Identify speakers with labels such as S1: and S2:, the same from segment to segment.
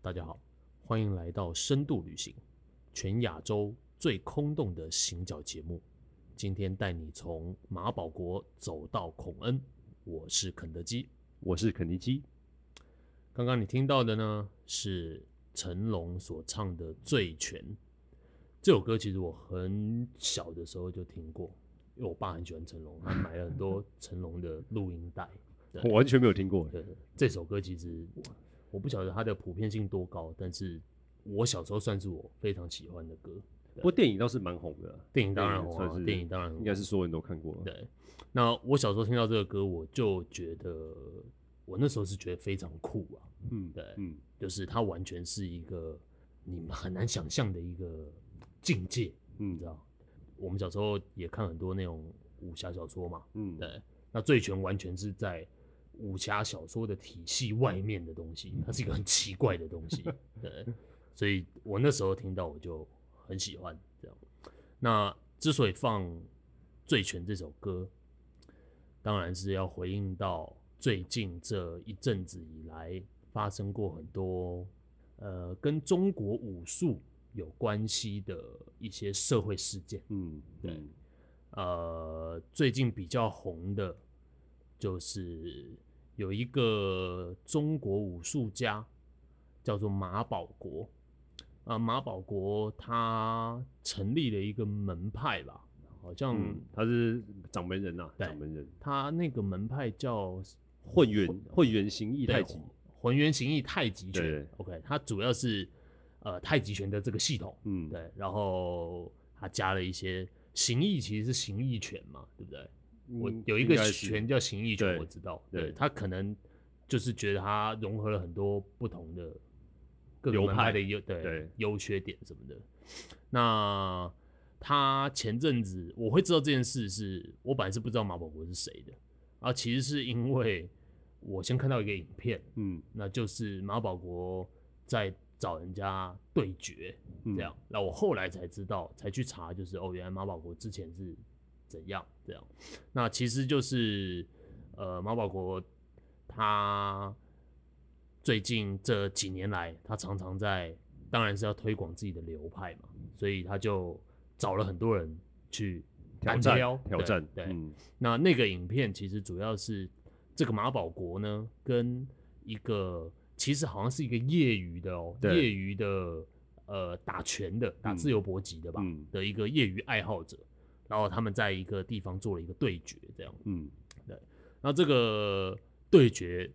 S1: 大家好，欢迎来到深度旅行，全亚洲最空洞的行脚节目。今天带你从马保国走到孔恩，我是肯德基，
S2: 我是肯尼基。
S1: 刚刚你听到的呢，是成龙所唱的《醉拳》。这首歌其实我很小的时候就听过，因为我爸很喜欢成龙，他买了很多成龙的录音带。
S2: 我完全没有听过。
S1: 对，这首歌其实我不晓得它的普遍性多高，但是我小时候算是我非常喜欢的歌。
S2: 不过电影倒是蛮红的，
S1: 电影当然红啊，电影当然
S2: 应该是所有人都看过。
S1: 对，那我小时候听到这个歌，我就觉得我那时候是觉得非常酷啊。嗯，对，嗯，就是它完全是一个你们很难想象的一个境界，嗯，你知道？我们小时候也看很多那种武侠小说嘛，嗯，对，那醉拳完全是在武侠小说的体系外面的东西，它是一个很奇怪的东西，对，所以我那时候听到我就。很喜欢这样。那之所以放《醉拳》这首歌，当然是要回应到最近这一阵子以来发生过很多呃跟中国武术有关系的一些社会事件。嗯，对。呃，最近比较红的，就是有一个中国武术家叫做马保国。啊，马保国他成立了一个门派吧，好像、嗯、
S2: 他是掌门人呐、啊，掌门人。
S1: 他那个门派叫
S2: 混元混元形意太极，
S1: 混元形意太极拳。OK，他主要是呃太极拳的这个系统，嗯，对。然后他加了一些形意，其实是形意拳嘛，对不对？嗯、我有一个拳叫形意拳，我知道。对，对他可能就是觉得他融合了很多不同的。各流派的优对优缺点什么的，那他前阵子我会知道这件事是，是我本来是不知道马保国是谁的，啊，其实是因为我先看到一个影片，嗯，那就是马保国在找人家对决，这样，那、嗯、我后来才知道，才去查，就是哦，原来马保国之前是怎样这样，那其实就是呃，马保国他。最近这几年来，他常常在，当然是要推广自己的流派嘛，所以他就找了很多人去挑战
S2: 挑战。
S1: 对，嗯、那那个影片其实主要是这个马保国呢，跟一个其实好像是一个业余的哦、喔，业余的呃打拳的，打自由搏击的吧、嗯，的一个业余爱好者，然后他们在一个地方做了一个对决，这样。嗯，对。那这个对决。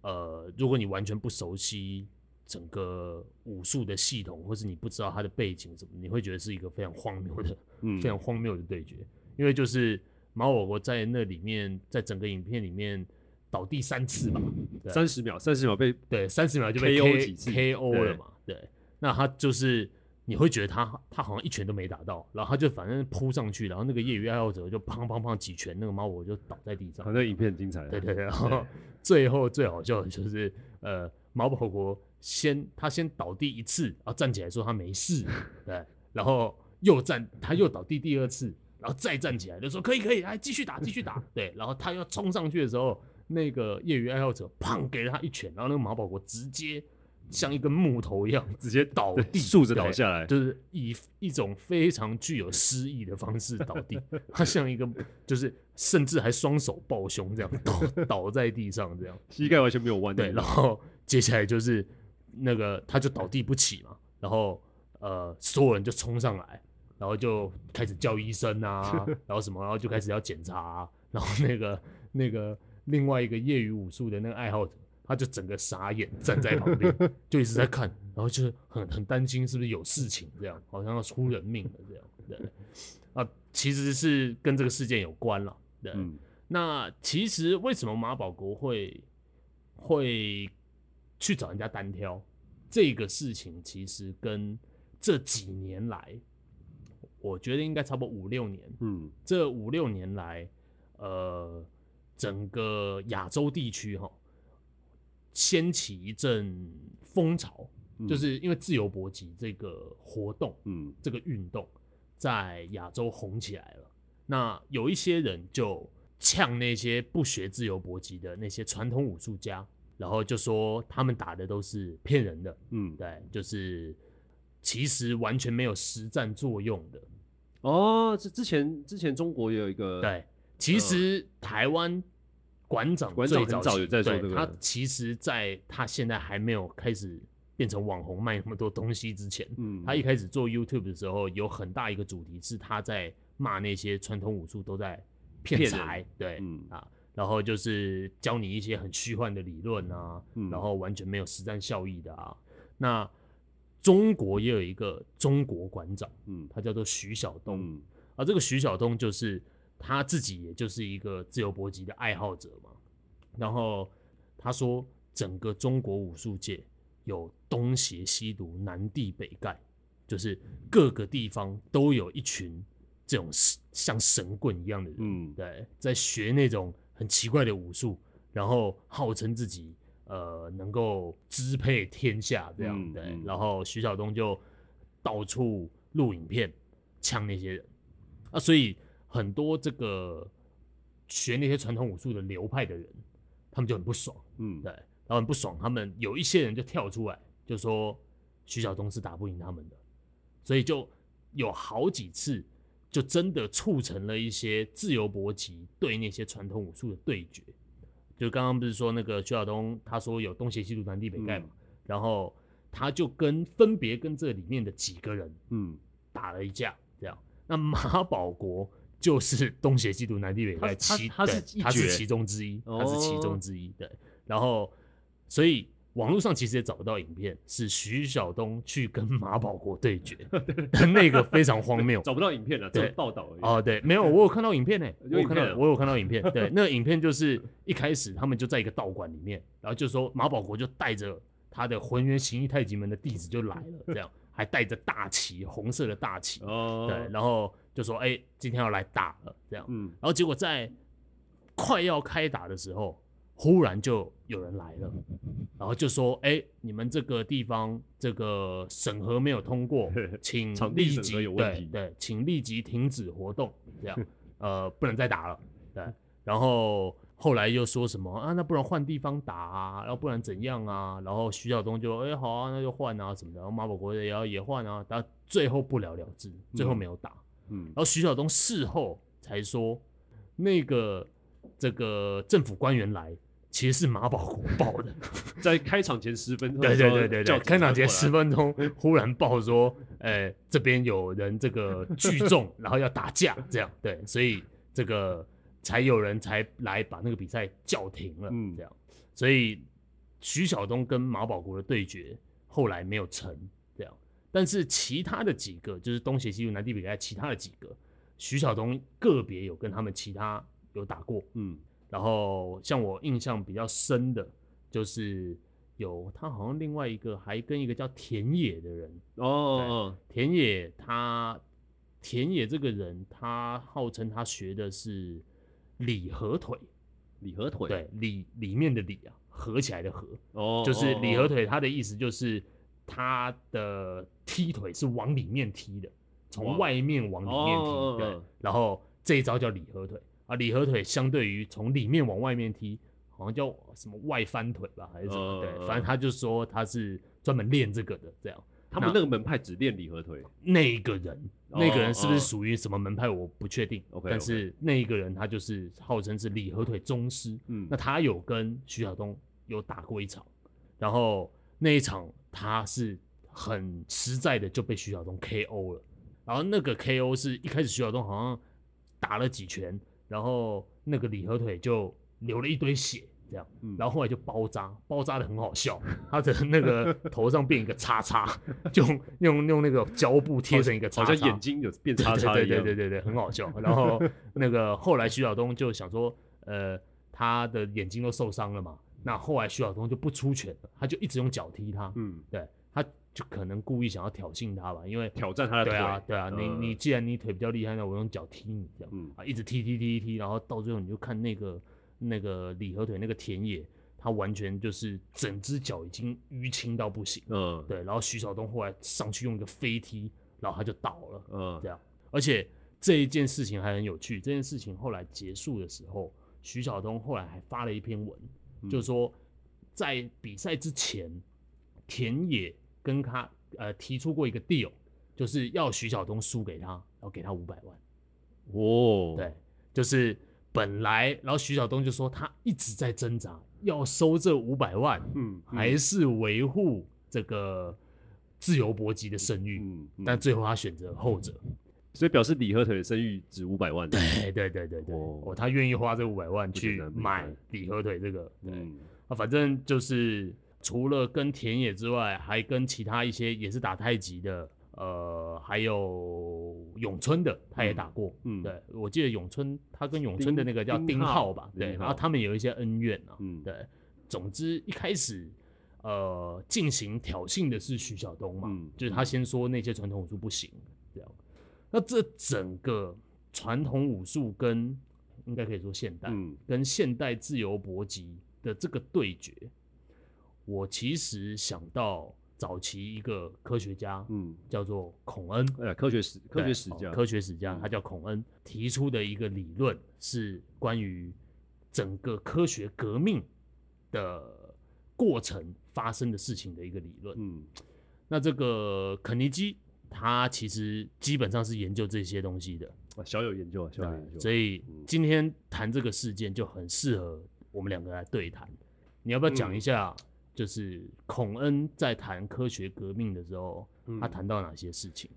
S1: 呃，如果你完全不熟悉整个武术的系统，或是你不知道它的背景什么，你会觉得是一个非常荒谬的、嗯、非常荒谬的对决。因为就是马保国在那里面，在整个影片里面倒地三次吧，
S2: 三十秒，三十秒被
S1: 对，三十秒就被 KO 几次 KO 了嘛？对，那他就是你会觉得他他好像一拳都没打到，然后他就反正扑上去，然后那个业余爱好者就砰砰砰几拳，那个马保国就倒在地上。
S2: 反正影片很精彩，
S1: 对对对。然后最后最好笑的就是，呃，马保国先他先倒地一次，然后站起来说他没事，对，然后又站，他又倒地第二次，然后再站起来就说可以可以，来继续打继续打，对，然后他要冲上去的时候，那个业余爱好者砰给了他一拳，然后那个马保国直接。像一根木头一样，直接倒地，竖着倒下来，就是以一种非常具有诗意的方式倒地。他像一个，就是甚至还双手抱胸这样倒倒在地上，这样
S2: 膝盖完全没有弯。
S1: 对，然后接下来就是那个，他就倒地不起嘛。然后呃，所有人就冲上来，然后就开始叫医生啊，然后什么，然后就开始要检查啊。然后那个那个另外一个业余武术的那个爱好者。他就整个傻眼，站在旁边，就一直在看，然后就是很很担心是不是有事情，这样好像要出人命了这样。对，啊，其实是跟这个事件有关了。对，嗯、那其实为什么马保国会会去找人家单挑这个事情，其实跟这几年来，我觉得应该差不多五六年。嗯，这五六年来，呃，整个亚洲地区哈。掀起一阵风潮，就是因为自由搏击这个活动，嗯，这个运动在亚洲红起来了。那有一些人就呛那些不学自由搏击的那些传统武术家，然后就说他们打的都是骗人的，嗯，对，就是其实完全没有实战作用的。
S2: 哦，这之前之前中国也有一个，
S1: 对，其实台湾馆长
S2: 馆长很早有在说这个，
S1: 他其实在他现在还没有开始变成网红卖那么多东西之前，嗯，他一开始做 YouTube 的时候，有很大一个主题是他在骂那些传统武术都在骗财，对，嗯啊，然后就是教你一些很虚幻的理论啊，嗯，然后完全没有实战效益的啊，那。中国也有一个中国馆长，嗯，他叫做徐晓东，嗯，而这个徐晓东就是他自己，也就是一个自由搏击的爱好者嘛。然后他说，整个中国武术界有东邪西毒、南帝北丐，就是各个地方都有一群这种像神棍一样的人，嗯，对，在学那种很奇怪的武术，然后号称自己。呃，能够支配天下这样、嗯、对，然后徐晓东就到处录影片呛那些人啊，所以很多这个学那些传统武术的流派的人，他们就很不爽，嗯，对，然后很不爽，他们有一些人就跳出来就说徐晓东是打不赢他们的，所以就有好几次就真的促成了一些自由搏击对那些传统武术的对决。就刚刚不是说那个徐晓东，他说有东邪西毒南帝北丐嘛，嗯、然后他就跟分别跟这里面的几个人，嗯，打了一架，这样。那马保国就是东邪西毒南帝北丐其他是他是其中之一，他是其中之一，对。然后所以。网络上其实也找不到影片，是徐晓东去跟马保国对决，但那个非常荒谬，
S2: 找不到影片了，只有报道而已。
S1: 哦，对，没有，我有看到影片呢，我有看到，我有看到影片。对，那个影片就是一开始他们就在一个道馆里面，然后就说马保国就带着他的浑元形意太极门的弟子就来了，这样还带着大旗，红色的大旗，哦，对，然后就说哎，今天要来打了，这样，嗯，然后结果在快要开打的时候。忽然就有人来了，然后就说：“哎、欸，你们这个地方这个审核没有通过，请立即对对，请立即停止活动，这样 呃不能再打了。”对，然后后来又说什么啊？那不然换地方打啊？然后不然怎样啊？然后徐晓东就哎、欸、好啊，那就换啊什么的。然后马保国也要也换啊，但最后不了了之，最后没有打。嗯，然后徐晓东事后才说，那个这个政府官员来。其实是马保国报的，
S2: 在开场前十分钟，
S1: 对对对对对，开场前十分钟 忽然报说，哎、欸，这边有人这个聚众，然后要打架，这样对，所以这个才有人才来把那个比赛叫停了，嗯，这样，所以徐晓东跟马保国的对决后来没有成，这样，但是其他的几个就是东邪西毒南地比赛，其他的几个徐晓东个别有跟他们其他有打过，嗯。然后像我印象比较深的，就是有他好像另外一个还跟一个叫田野的人哦，田野他田野这个人，他号称他学的是里合腿，
S2: 里合腿
S1: 对里里面的里啊，合起来的合哦，就是里合腿，他的意思就是他的踢腿是往里面踢的，从外面往里面踢，对，然后这一招叫里合腿。啊，里合腿相对于从里面往外面踢，好像叫什么外翻腿吧，还是什么？呃、对，反正他就说他是专门练这个的，这样。
S2: 他们那个门派只练李和腿。
S1: 那一个人，哦、那个人是不是属于什么门派？我不确定。OK，、但是那一个人他就是号称是李和腿宗师。嗯。那他有跟徐晓东有打过一场，然后那一场他是很实在的就被徐晓东 KO 了。然后那个 KO 是一开始徐晓东好像打了几拳。然后那个李和腿就流了一堆血，这样，嗯、然后后来就包扎，包扎的很好笑，他的那个 头上变一个叉叉，就用用那个胶布贴成一个叉叉，
S2: 好像眼睛有变叉叉对对对对对，很好笑。然后那个后来徐晓东就想说，呃，他的眼睛都受伤了嘛，那后来徐晓东就不出拳了，他就一直用脚踢他，嗯，对。就可能故意想要挑衅他吧，因为挑战他的腿。
S1: 对啊，对啊，你你既然你腿比较厉害，那我用脚踢你这样，嗯啊，一直踢踢踢踢，然后到最后你就看那个那个李和腿那个田野，他完全就是整只脚已经淤青到不行，嗯，对，然后徐晓东后来上去用一个飞踢，然后他就倒了，嗯，这样，而且这一件事情还很有趣。这件事情后来结束的时候，徐晓东后来还发了一篇文，嗯、就是说在比赛之前，田野跟他呃提出过一个 deal，就是要徐晓东输给他，然后给他五百万。
S2: 哦，
S1: 对，就是本来，然后徐晓东就说他一直在挣扎，要收这五百万，嗯，嗯。还是维护这个自由搏击的声誉，嗯，嗯但最后他选择后者，
S2: 所以表示李和腿的声誉值五百万，
S1: 对对对对对，哦，哦，他愿意花这五百万去买李和腿这个，对，啊、嗯，反正就是除了跟田野之外，还跟其他一些也是打太极的。呃，还有咏春的，他也打过。嗯，对，我记得咏春，他跟咏春的那个叫丁浩吧，对，然后他们有一些恩怨啊。嗯，对，总之一开始，呃，进行挑衅的是徐晓东嘛，嗯，就是他先说那些传统武术不行，这样。那这整个传统武术跟应该可以说现代，嗯，跟现代自由搏击的这个对决，我其实想到。早期一个科学家，嗯，叫做孔恩，
S2: 呃，科学史科学史家，
S1: 科学史家，他叫孔恩，提出的一个理论是关于整个科学革命的过程发生的事情的一个理论。嗯，那这个肯尼基他其实基本上是研究这些东西的，
S2: 小有研究啊，小有研究。
S1: 所以今天谈这个事件就很适合我们两个来对谈。你要不要讲一下？就是孔恩在谈科学革命的时候，他谈到哪些事情？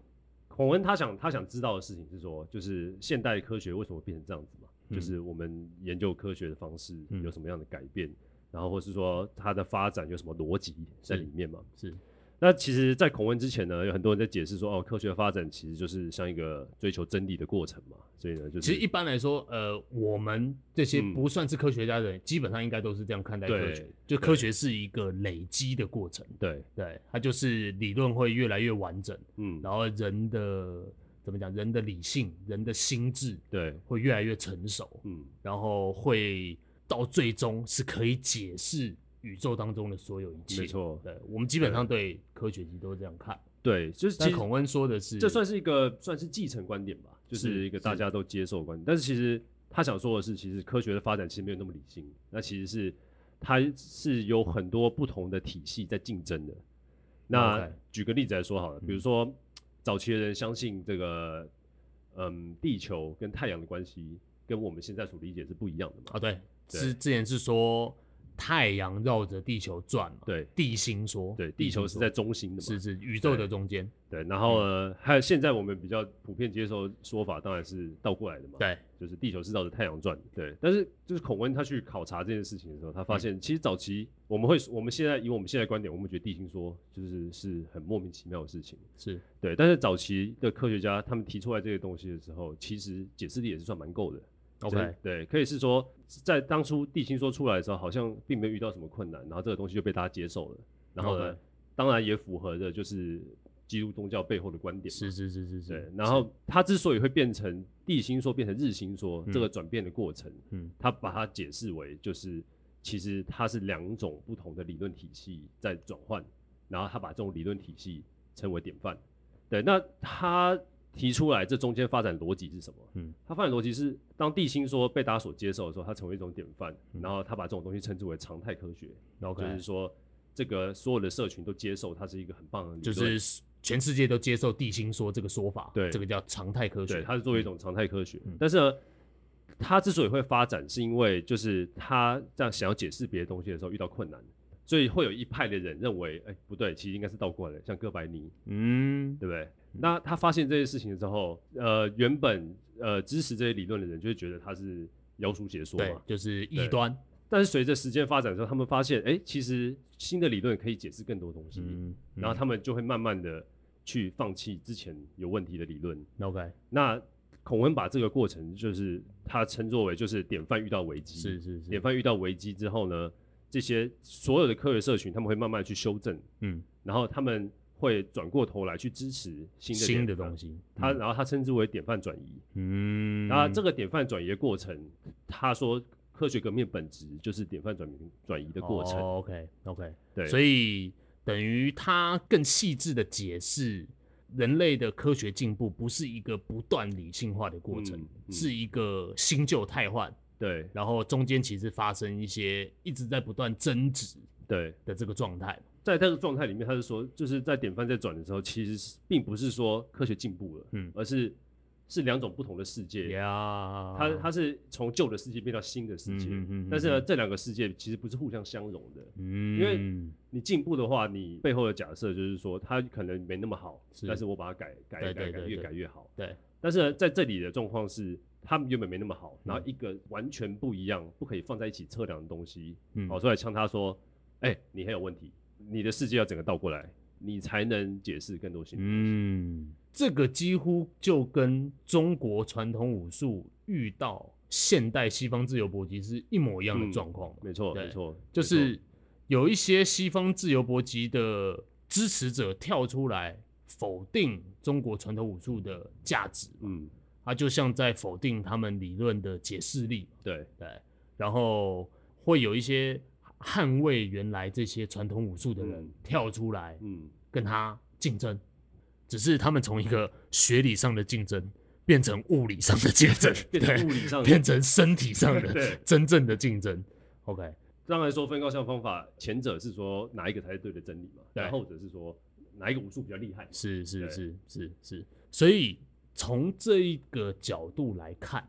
S2: 孔恩他想他想知道的事情是说，就是现代科学为什么变成这样子嘛？就是我们研究科学的方式有什么样的改变，然后或是说它的发展有什么逻辑在里面嘛？
S1: 是。
S2: 那其实，在孔问之前呢，有很多人在解释说，哦，科学的发展其实就是像一个追求真理的过程嘛。所以呢，就是
S1: 其实一般来说，呃，我们这些不算是科学家的人，嗯、基本上应该都是这样看待科学，就科学是一个累积的过程。
S2: 对
S1: 对，它就是理论会越来越完整，嗯，然后人的怎么讲，人的理性、人的心智，对，会越来越成熟，嗯，然后会到最终是可以解释。宇宙当中的所有一切，没错，对，我们基本上对科学其实都是这样看，
S2: 对，就是
S1: 但孔恩说的是，
S2: 这算是一个算是继承观点吧，就是一个大家都接受观点，但是其实他想说的是，其实科学的发展其实没有那么理性，那其实是它是有很多不同的体系在竞争的。那举个例子来说好了，比如说早期的人相信这个，嗯，地球跟太阳的关系跟我们现在所理解是不一样的嘛？
S1: 啊，对，之之前是说。太阳绕着地球转嘛？
S2: 对，
S1: 地心说，
S2: 对，地球是在中心的嘛？
S1: 是是，宇宙的中间。
S2: 对，然后呢，还有现在我们比较普遍接受说法，当然是倒过来的嘛。
S1: 对，
S2: 就是地球是绕着太阳转。对，但是就是孔温他去考察这件事情的时候，他发现其实早期我们会，我们现在以我们现在观点，我们觉得地心说就是是很莫名其妙的事情。
S1: 是
S2: 对，但是早期的科学家他们提出来这个东西的时候，其实解释力也是算蛮够的。
S1: OK，
S2: 对，可以是说，在当初地心说出来的时候，好像并没有遇到什么困难，然后这个东西就被大家接受了。然后呢当然也符合的就是基督宗教背后的观点。
S1: 是是是是是。
S2: 对，然后他之所以会变成地心说变成日心说这个转变的过程，嗯，他把它解释为就是其实它是两种不同的理论体系在转换，然后他把这种理论体系称为典范。对，那他。提出来，这中间发展逻辑是什么？嗯，它发展逻辑是，当地心说被大家所接受的时候，它成为一种典范，嗯、然后他把这种东西称之为常态科学，然后就是说，这个所有的社群都接受它是一个很棒的，
S1: 就是全世界都接受地心说这个说法，
S2: 对，
S1: 这个叫常态科学，
S2: 对，它是作为一种常态科学。嗯、但是呢，它之所以会发展，是因为就是他这样想要解释别的东西的时候遇到困难，所以会有一派的人认为，哎，不对，其实应该是倒过来的，像哥白尼，嗯，对不对？那他发现这些事情之后，呃，原本呃支持这些理论的人就会觉得他是妖书邪说嘛，
S1: 就是异端。
S2: 但是随着时间发展之后，他们发现，哎、欸，其实新的理论可以解释更多东西，嗯嗯、然后他们就会慢慢的去放弃之前有问题的理论。
S1: OK，
S2: 那孔文把这个过程就是他称作为就是典范遇到危机，
S1: 是是是，
S2: 典范遇到危机之后呢，这些所有的科学社群他们会慢慢去修正，嗯，然后他们。会转过头来去支持新的
S1: 新的东西，
S2: 他然后他称之为典范转移，嗯，然后这个典范转移的过程，他说科学革命本质就是典范转移转移的过程。
S1: OK OK，
S2: 对，
S1: 所以等于他更细致的解释人类的科学进步不是一个不断理性化的过程，嗯嗯、是一个新旧汰换。
S2: 对，
S1: 然后中间其实发生一些一直在不断争执，
S2: 对
S1: 的这个状态。
S2: 在这个状态里面，他是说，就是在典范在转的时候，其实是并不是说科学进步了，嗯，而是是两种不同的世界。
S1: 呀，
S2: 它它是从旧的世界变到新的世界，嗯嗯，但是呢，这两个世界其实不是互相相容的，嗯，因为你进步的话，你背后的假设就是说，它可能没那么好，但是我把它改改改改越改越好，
S1: 对。
S2: 但是呢，在这里的状况是。他们原本没那么好，然后一个完全不一样、不可以放在一起测量的东西，跑出来呛他说：“哎、欸，你很有问题，你的世界要整个倒过来，你才能解释更多新的东西。”
S1: 嗯，这个几乎就跟中国传统武术遇到现代西方自由搏击是一模一样的状况。
S2: 没错，没错，
S1: 就是有一些西方自由搏击的支持者跳出来否定中国传统武术的价值。嗯。他就像在否定他们理论的解释力，
S2: 对
S1: 对，然后会有一些捍卫原来这些传统武术的人跳出来，嗯，跟他竞争，只是他们从一个学理上的竞争变成物理上的竞争，
S2: 变成物理上，
S1: 变成身体上的 真正的竞争。OK，
S2: 当然说分高下方法，前者是说哪一个才是对的真理嘛，然后后者是说哪一个武术比较厉害，
S1: 是是是。是是，所以。从这一个角度来看，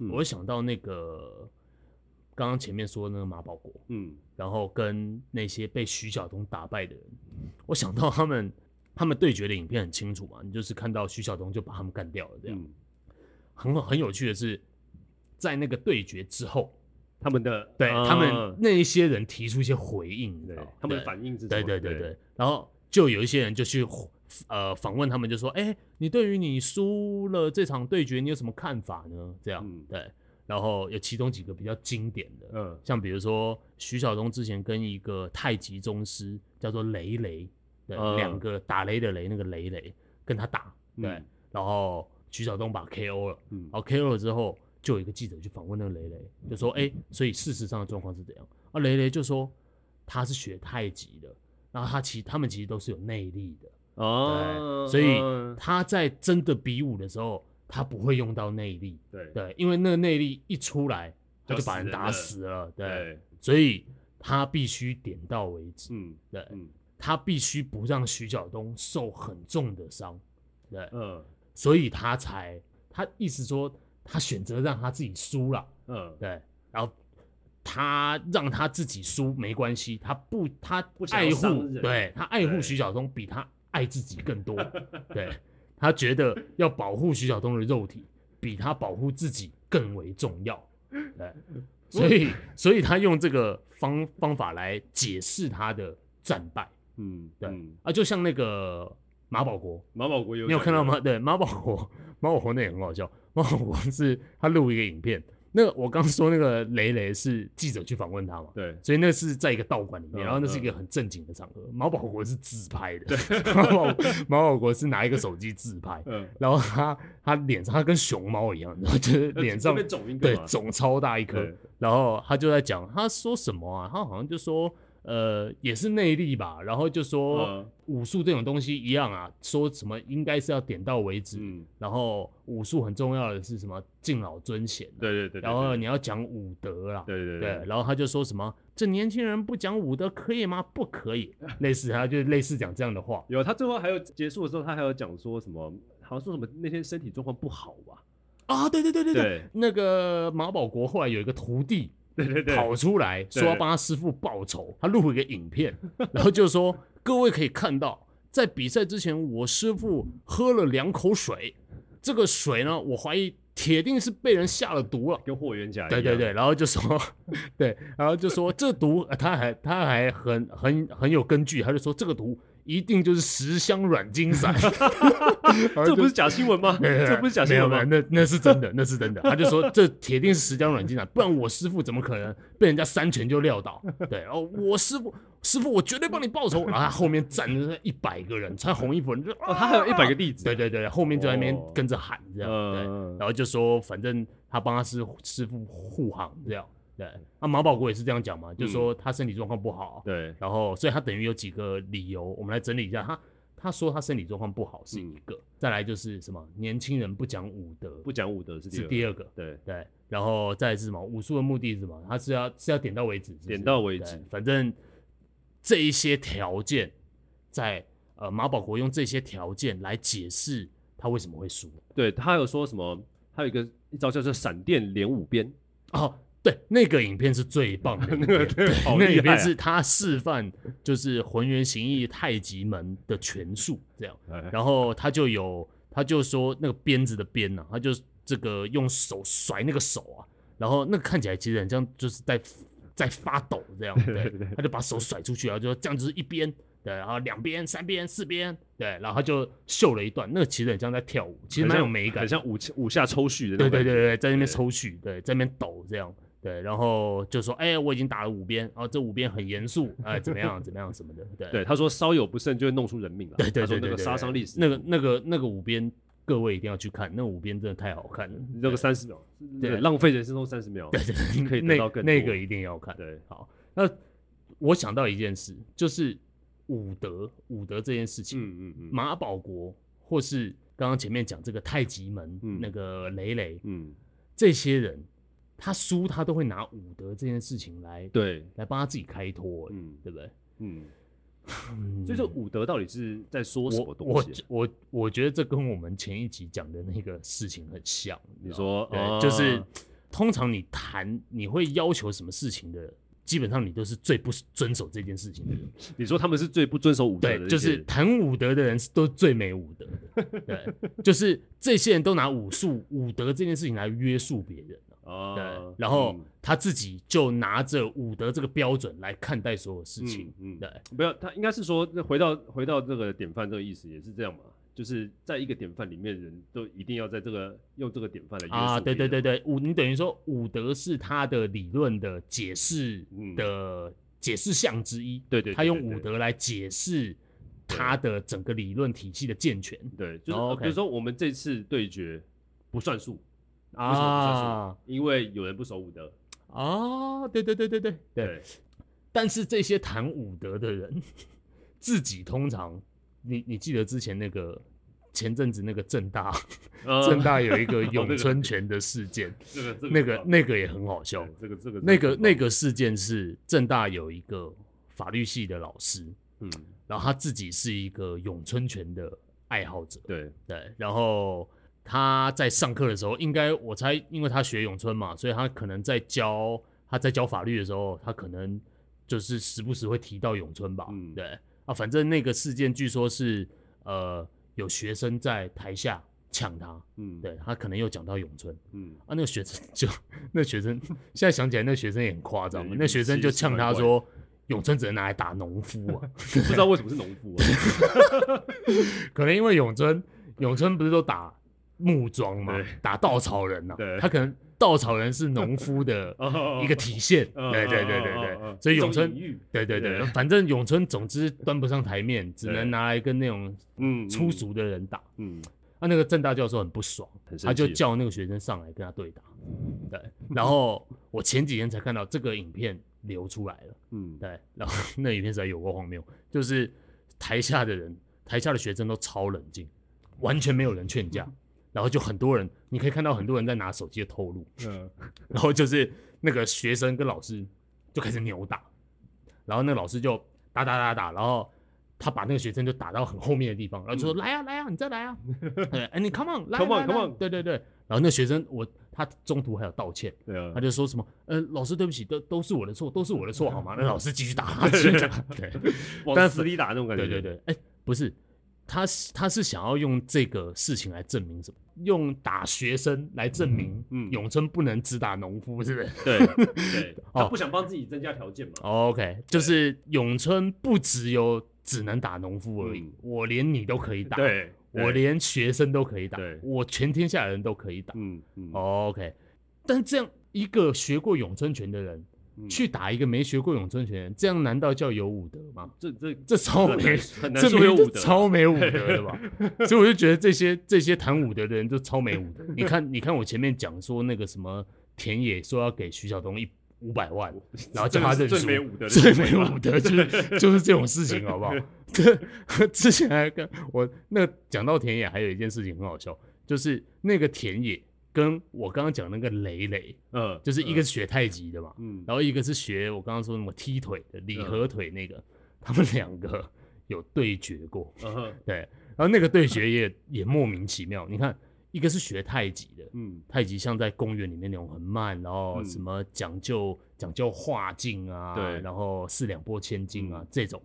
S1: 嗯、我想到那个刚刚前面说的那个马保国，嗯，然后跟那些被徐晓东打败的人，我想到他们他们对决的影片很清楚嘛，你就是看到徐晓东就把他们干掉了这样。嗯、很很有趣的是，在那个对决之后，
S2: 他们的
S1: 对、啊、他们那一些人提出一些回应，对，
S2: 他们的反应是？
S1: 对对对对，对，然后就有一些人就去。呃，访问他们就说：“哎、欸，你对于你输了这场对决，你有什么看法呢？”这样，嗯、对。然后有其中几个比较经典的，嗯，像比如说徐晓东之前跟一个太极宗师叫做雷雷，对，两、嗯、个打雷的雷，那个雷雷跟他打，对。嗯、然后徐晓东把 KO 了，嗯，然后 KO 了之后，就有一个记者去访问那个雷雷，就说：“哎、欸，所以事实上的状况是怎样？”啊，雷雷就说他是学太极的，然后他其他们其实都是有内力的。哦，所以他在真的比武的时候，他不会用到内力，
S2: 对。
S1: 对，因为那个内力一出来，他就把人打死了，对，所以他必须点到为止，嗯，对，他必须不让徐晓东受很重的伤，对，嗯，所以他才，他意思说他选择让他自己输了，嗯，对，然后他让他自己输没关系，他不，他爱护，对，他爱护徐晓东比他。爱自己更多，对，他觉得要保护徐晓东的肉体，比他保护自己更为重要，对，所以所以他用这个方方法来解释他的战败，嗯，对啊，就像那个马保国，
S2: 马保国有，
S1: 你有看到吗？对，马保国，马保国那也很好笑，马保国是他录一个影片。那个我刚说那个雷雷是记者去访问他嘛？
S2: 对，
S1: 所以那是在一个道馆里面，然后那是一个很正经的场合。毛保国是自拍的，毛 毛保国是拿一个手机自拍，嗯，然后他他脸上他跟熊猫一样，然后就是脸上对肿超大一颗，然后他就在讲他说什么啊？他好像就说。呃，也是内力吧，然后就说武术这种东西一样啊，说什么应该是要点到为止，嗯，然后武术很重要的是什么敬老尊贤，
S2: 对对对，
S1: 然后你要讲武德啦，
S2: 对对
S1: 对，然后他就说什么这年轻人不讲武德可以吗？不可以，类似他就类似讲这样的话。
S2: 有他最后还有结束的时候，他还有讲说什么，好像说什么那天身体状况不好吧？
S1: 啊，对对对对对，那个马保国后来有一个徒弟。
S2: 对对对，
S1: 跑出来说要帮他师傅报仇，他录一个影片，然后就说各位可以看到，在比赛之前，我师傅喝了两口水，这个水呢，我怀疑铁定是被人下了毒了，
S2: 跟霍元甲一样。
S1: 对对对，然后就说，对，然后就说这毒，他还他还很很很有根据，他就说这个毒。一定就是十香软筋散，
S2: 这不是假新闻吗？这不是假新闻吗？
S1: 那那是真的，那是真的。他就说这铁定是十香软筋散，不然我师傅怎么可能被人家三拳就撂倒？对哦，我师傅师傅，我绝对帮你报仇。然后他后面站着一百个人，穿红衣服人就哦，
S2: 他还有一百个弟子。
S1: 对对对，后面就在那边跟着喊这样，对，然后就说反正他帮他师师傅护航这样。对，那、啊、马保国也是这样讲嘛，嗯、就是说他身体状况不好，
S2: 对，
S1: 然后所以他等于有几个理由，我们来整理一下。他他说他身体状况不好是一个，嗯、再来就是什么年轻人不讲武德，
S2: 不讲武德是第二
S1: 是第二个，
S2: 对
S1: 对，然后再来是什么武术的目的是什么？他是要是要点到为止是是，
S2: 点到为止，
S1: 反正这一些条件在呃马保国用这些条件来解释他为什么会输，
S2: 对他有说什么？他有一个一招叫做闪电连五鞭
S1: 哦。对，那个影片是最棒的，那个对，那个影片是他示范，就是浑圆形意太极门的拳术这样，然后他就有，他就说那个鞭子的鞭呐、啊，他就这个用手甩那个手啊，然后那个看起来其实很像就是在在发抖这样，对，他就把手甩出去然后，就这样子是一边，对，然后两边、三边、四边，对，然后他就秀了一段，那个其实很像在跳舞，其实蛮有美感，
S2: 很像五五下抽蓄的，
S1: 对对对对，在那边抽蓄，对，在那边抖这样。对，然后就说，哎，我已经打了五鞭，然后这五鞭很严肃，哎，怎么样，怎么样，什么的。对，
S2: 对，他说稍有不慎就会弄出人命了。
S1: 对对对，对，对，
S2: 那个杀伤力，
S1: 那个那个那个五鞭，各位一定要去看，那五鞭真的太好看了。
S2: 这个三十秒，对，浪费人生中三十秒，
S1: 对对，对，可以得到更多。那那个一定要看。对，好，那我想到一件事，就是武德，武德这件事情，嗯嗯嗯，马保国或是刚刚前面讲这个太极门，嗯、那个雷雷，嗯，这些人。他输，他都会拿武德这件事情来
S2: 对
S1: 来帮他自己开脱，嗯，对不对？
S2: 嗯，所以说武德到底是在说什么东西？
S1: 我我我觉得这跟我们前一集讲的那个事情很像。
S2: 你说，
S1: 对，就是通常你谈你会要求什么事情的，基本上你都是最不遵守这件事情的人。
S2: 你说他们是最不遵守武德的，
S1: 对，就是谈武德的人都最没武德的。对，就是这些人都拿武术武德这件事情来约束别人。
S2: 哦，
S1: 对，然后他自己就拿着武德这个标准来看待所有事情，嗯，嗯。对，
S2: 不要，他应该是说，回到回到这个典范这个意思也是这样嘛，就是在一个典范里面，人都一定要在这个用这个典范来
S1: 啊，对对对对，武，你等于说武德是他的理论的解释的解释项之一，
S2: 对对，
S1: 他用武德来解释他的整个理论体系的健全，
S2: 对，就是比如说我们这次对决不算数。啊，因为有人不守武德
S1: 啊！对对对对对对。但是这些谈武德的人，自己通常，你你记得之前那个前阵子那个正大，正大有一个咏春拳的事件，那个那个也很好笑。
S2: 这个这个
S1: 那个那个事件是正大有一个法律系的老师，嗯，然后他自己是一个咏春拳的爱好者，
S2: 对
S1: 对，然后。他在上课的时候，应该我猜，因为他学咏春嘛，所以他可能在教他在教法律的时候，他可能就是时不时会提到咏春吧。嗯，对。啊，反正那个事件据说是呃有学生在台下呛他，嗯，对他可能又讲到咏春，嗯。啊，那个学生就 那学生现在想起来，那学生也很夸张，那学生就呛他说咏春只能拿来打农夫啊，
S2: 不知道为什么是农夫啊，
S1: 可能因为咏春咏春不是都打。木桩嘛，打稻草人呐，他可能稻草人是农夫的 一个体现，对对对对对，所以咏春，对对对，反正咏春总之端不上台面，只能拿来跟那种嗯。粗俗的人打，嗯，那那个郑大教授很不爽，他就叫那个学生上来跟他对打，对，然后我前几天才看到这个影片流出来了，嗯，对，然后那影片实在有够荒谬，就是台下的人，台下的学生都超冷静，完全没有人劝架。然后就很多人，你可以看到很多人在拿手机的透露，嗯，然后就是那个学生跟老师就开始扭打，然后那个老师就打打打打，然后他把那个学生就打到很后面的地方，然后就说、嗯、来啊来啊，你再来啊，哎你 come on 来 come on come on，对对对，然后那学生我他中途还有道歉，对啊，他就说什么呃老师对不起，都都是我的错，都是我的错好吗？那老师继续打，继续打，对，
S2: 往死里打那种感觉，
S1: 对对对，哎不是。他他是想要用这个事情来证明什么？用打学生来证明，嗯，咏春不能只打农夫，是不是？
S2: 对对，他不想帮自己增加条件嘛。
S1: OK，就是咏春不只有只能打农夫而已，我连你都可以打，对，我连学生都可以打，我全天下的人都可以打。嗯嗯，OK，但这样一个学过咏春拳的人。去打一个没学过咏春拳，这样难道叫有武德吗？
S2: 这这
S1: 这超没，
S2: 很难说有武德，
S1: 超没武德的吧？所以我就觉得这些这些谈武德的人都超没武德。你看，你看我前面讲说那个什么田野说要给徐晓东一五百万，然后叫他认输，
S2: 最没武德，
S1: 最没武德 就是就是这种事情，好不好？这之前还跟我那个讲到田野，还有一件事情很好笑，就是那个田野跟我刚刚讲那个磊磊，嗯，就是一个是学太极的嘛，嗯，然后一个是学我刚刚说什么踢腿的李和腿那个，他们两个有对决过，嗯，对，然后那个对决也 也莫名其妙，你看。一个是学太极的，嗯，太极像在公园里面那种很慢，然后什么讲究讲究化劲啊，对，然后四两拨千斤啊这种，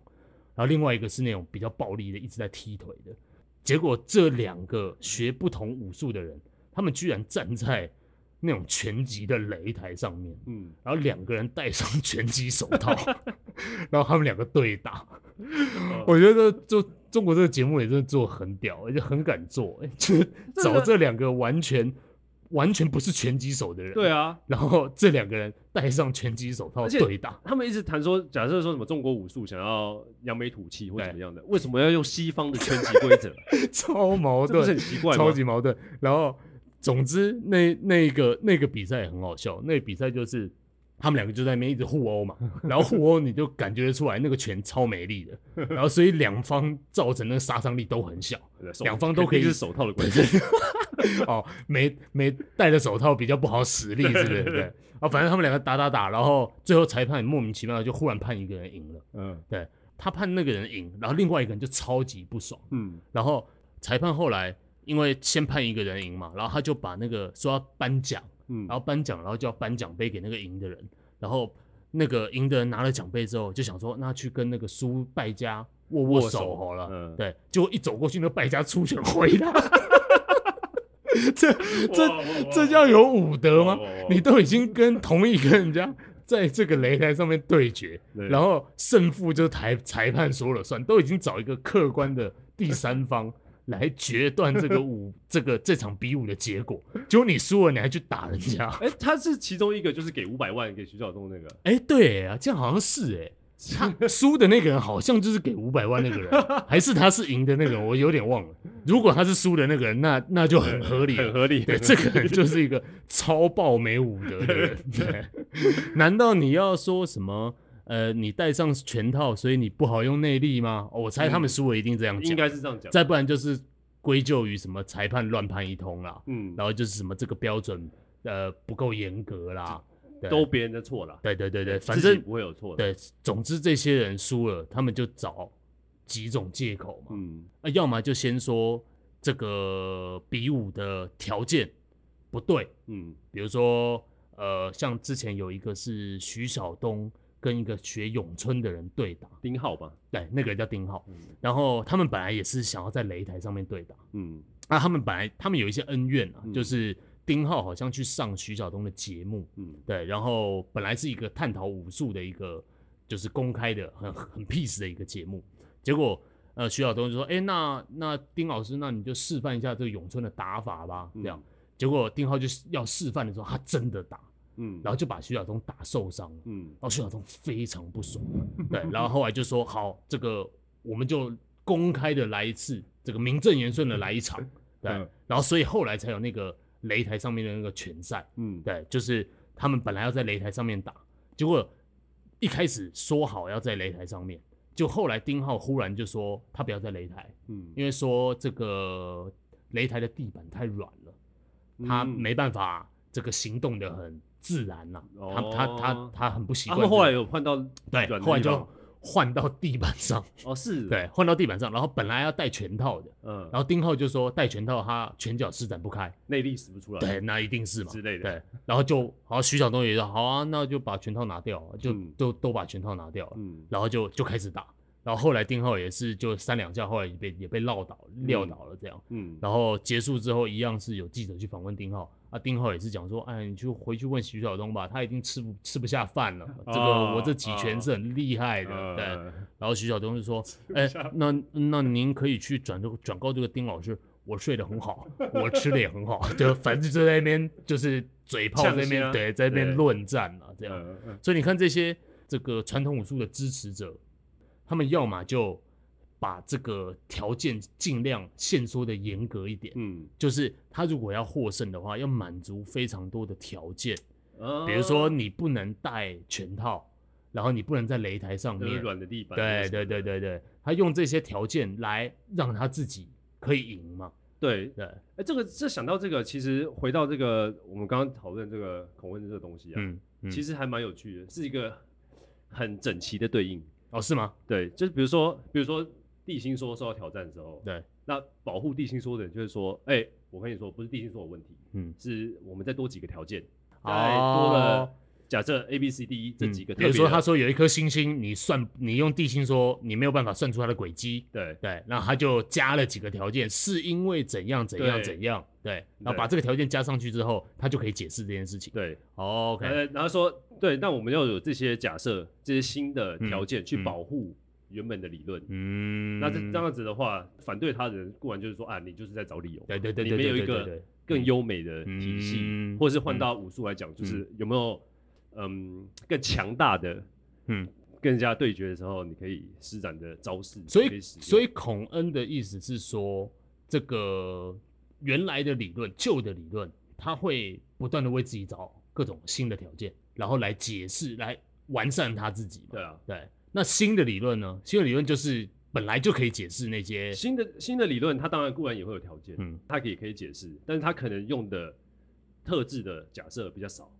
S1: 然后另外一个是那种比较暴力的，一直在踢腿的。结果这两个学不同武术的人，他们居然站在那种拳击的擂台上面，嗯，然后两个人戴上拳击手套，然后他们两个对打。我觉得就。中国这个节目也真的做很屌，而且很敢做，欸，就是找这两个完全完全不是拳击手的人。
S2: 对啊，
S1: 然后这两个人戴上拳击手套对打。
S2: 他们一直谈说，假设说什么中国武术想要扬眉吐气或怎么样的，为什么要用西方的拳击规则？
S1: 超矛盾，
S2: 很奇怪，
S1: 超级矛盾。然后，总之那那个那个比赛也很好笑，那个比赛就是。他们两个就在那边一直互殴嘛，然后互殴你就感觉得出来那个拳超没力的，然后所以两方造成的杀伤力都很小，两方都可以
S2: 是手套的关系。
S1: 哦，没没戴着手套比较不好使力，是不是？对。啊，反正他们两个打打打，然后最后裁判莫名其妙的就忽然判一个人赢了。嗯，对，他判那个人赢，然后另外一个人就超级不爽。嗯，然后裁判后来因为先判一个人赢嘛，然后他就把那个说要颁奖。嗯，然后颁奖，然后就要颁奖杯给那个赢的人，然后那个赢的人拿了奖杯之后，就想说，那去跟那个输败家握握手好了。嗯，对，结果一走过去，那个败家出拳回他。这这这叫有武德吗？你都已经跟同一个人家在这个擂台上面对决，然后胜负就裁裁判说了算，都已经找一个客观的第三方。来决断这个 武这个这场比武的结果，结果你输了，你还去打人家？
S2: 哎、欸，他是其中一个，就是给五百万给徐晓东那个。
S1: 哎、欸，对啊，这样好像是哎、欸，他 输的那个人好像就是给五百万那个人，还是他是赢的那个人？我有点忘了。如果他是输的那个人，那那就很合理，
S2: 很合理。
S1: 对，这个人就是一个超爆没武德的人。对，难道你要说什么？呃，你戴上全套，所以你不好用内力吗？哦，我猜他们输了一定这样讲，
S2: 应该是这样讲。
S1: 再不然就是归咎于什么裁判乱判一通啦，嗯，然后就是什么这个标准呃不够严格啦，
S2: 都别人的错啦。
S1: 对对对对，反正
S2: 不会有错的。
S1: 对，总之这些人输了，他们就找几种借口嘛，嗯，啊，要么就先说这个比武的条件不对，嗯，比如说呃，像之前有一个是徐晓东。跟一个学咏春的人对打，
S2: 丁浩吧，
S1: 对，那个人叫丁浩。嗯、然后他们本来也是想要在擂台上面对打，嗯，那、啊、他们本来他们有一些恩怨啊，嗯、就是丁浩好像去上徐晓东的节目，嗯，对，然后本来是一个探讨武术的一个，就是公开的很很 peace 的一个节目，结果呃徐晓东就说，哎，那那丁老师，那你就示范一下这个咏春的打法吧，这样，嗯、结果丁浩就要示范的时候，他真的打。嗯，然后就把徐晓东打受伤了，嗯，然后徐晓东非常不爽，对，然后后来就说好，这个我们就公开的来一次，这个名正言顺的来一场，对，然后所以后来才有那个擂台上面的那个拳赛，嗯，对，就是他们本来要在擂台上面打，结果一开始说好要在擂台上面，就后来丁浩忽然就说他不要在擂台，嗯，因为说这个擂台的地板太软了，他没办法这个行动的很。自然呐、啊，他他他他很不习惯。他们
S2: 后来有换到
S1: 对，后来就换到地板上。
S2: 哦，是，
S1: 对，换到地板上。然后本来要戴拳套的，嗯，然后丁浩就说戴拳套他拳脚施展不开，
S2: 内力使不出来。
S1: 对，那一定是嘛
S2: 之类的。
S1: 对，然后就好，徐晓东也说好啊，那就把拳套拿掉，就都都把拳套拿掉了，嗯，然后就就开始打。然后后来丁浩也是就三两下，后来也被也被撂倒撂倒了这样，嗯，然后结束之后一样是有记者去访问丁浩。啊，丁浩也是讲说，哎，你就回去问徐晓东吧，他已经吃不吃不下饭了。这个我这几拳是很厉害的，哦、对。哦、然后徐晓东就说，哎，那那您可以去转这个转告这个丁老师，我睡得很好，我吃的也很好，就反正就在那边就是嘴炮在那边，啊、对，在那边论战了，对这样。嗯、所以你看这些这个传统武术的支持者，他们要么就。把这个条件尽量限缩的严格一点，嗯，就是他如果要获胜的话，要满足非常多的条件，哦、比如说你不能戴拳套，然后你不能在擂台上面
S2: 软的地板。
S1: 对对对对对，他用这些条件来让他自己可以赢嘛。
S2: 对对，哎、欸，这个这想到这个，其实回到这个我们刚刚讨论这个恐婚这个东西啊，嗯，嗯其实还蛮有趣的，是一个很整齐的对应
S1: 哦，是吗？
S2: 对，就是比如说，比如说地心说受到挑战的时候，
S1: 对，
S2: 那保护地心说的人就是说，哎、欸，我跟你说，不是地心说有问题，嗯，是我们再多几个条件，再多了。哦假设 A B C D E 这几个，
S1: 比如说他说有一颗星星，你算你用地心说，你没有办法算出它的轨迹，
S2: 对。
S1: 对，然后他就加了几个条件，是因为怎样怎样怎样，对，然后把这个条件加上去之后，他就可以解释这件事情，
S2: 对
S1: ，OK，
S2: 然后说对，那我们要有这些假设，这些新的条件去保护原本的理论，嗯，那这这样子的话，反对他的人固然就是说啊，你就是在找理由，
S1: 对对对，
S2: 你没有一个更优美的体系，或者是换到武术来讲，就是有没有？嗯，更强大的，嗯，跟人家对决的时候，你可以施展的招式。
S1: 所以，所以孔恩的意思是说，这个原来的理论、旧的理论，他会不断的为自己找各种新的条件，然后来解释、来完善他自己嘛。
S2: 对啊，
S1: 对。那新的理论呢？新的理论就是本来就可以解释那些
S2: 新的新的理论，它当然固然也会有条件，嗯，它也可以解释，但是它可能用的特质的假设比较少。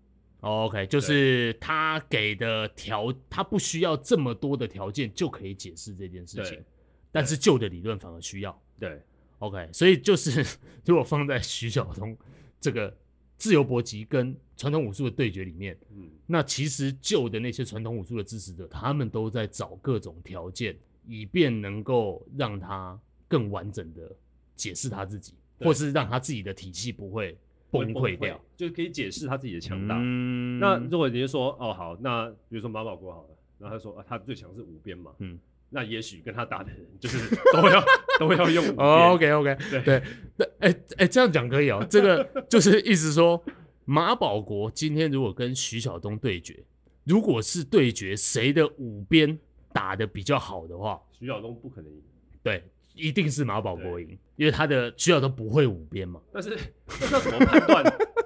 S1: OK，就是他给的条，他不需要这么多的条件就可以解释这件事情，但是旧的理论反而需要。
S2: 对
S1: ，OK，所以就是 如果放在徐晓东这个自由搏击跟传统武术的对决里面，嗯，那其实旧的那些传统武术的支持者，他们都在找各种条件，以便能够让他更完整的解释他自己，或是让他自己的体系不会。崩溃掉，
S2: 就可以解释他自己的强大。嗯、那如果你就说哦好，那比如说马保国好了，然后他说啊他最强是五边嘛，嗯，那也许跟他打的人就是都要 都要用。
S1: 哦、OK OK，对对那，哎哎、这样讲可以哦，这个 就是意思说马保国今天如果跟徐晓东对决，如果是对决谁的五边打的比较好的话，
S2: 徐晓东不可能赢。
S1: 对。一定是马保国赢，因为他的徐晓东不会五边嘛。
S2: 但是那怎么判断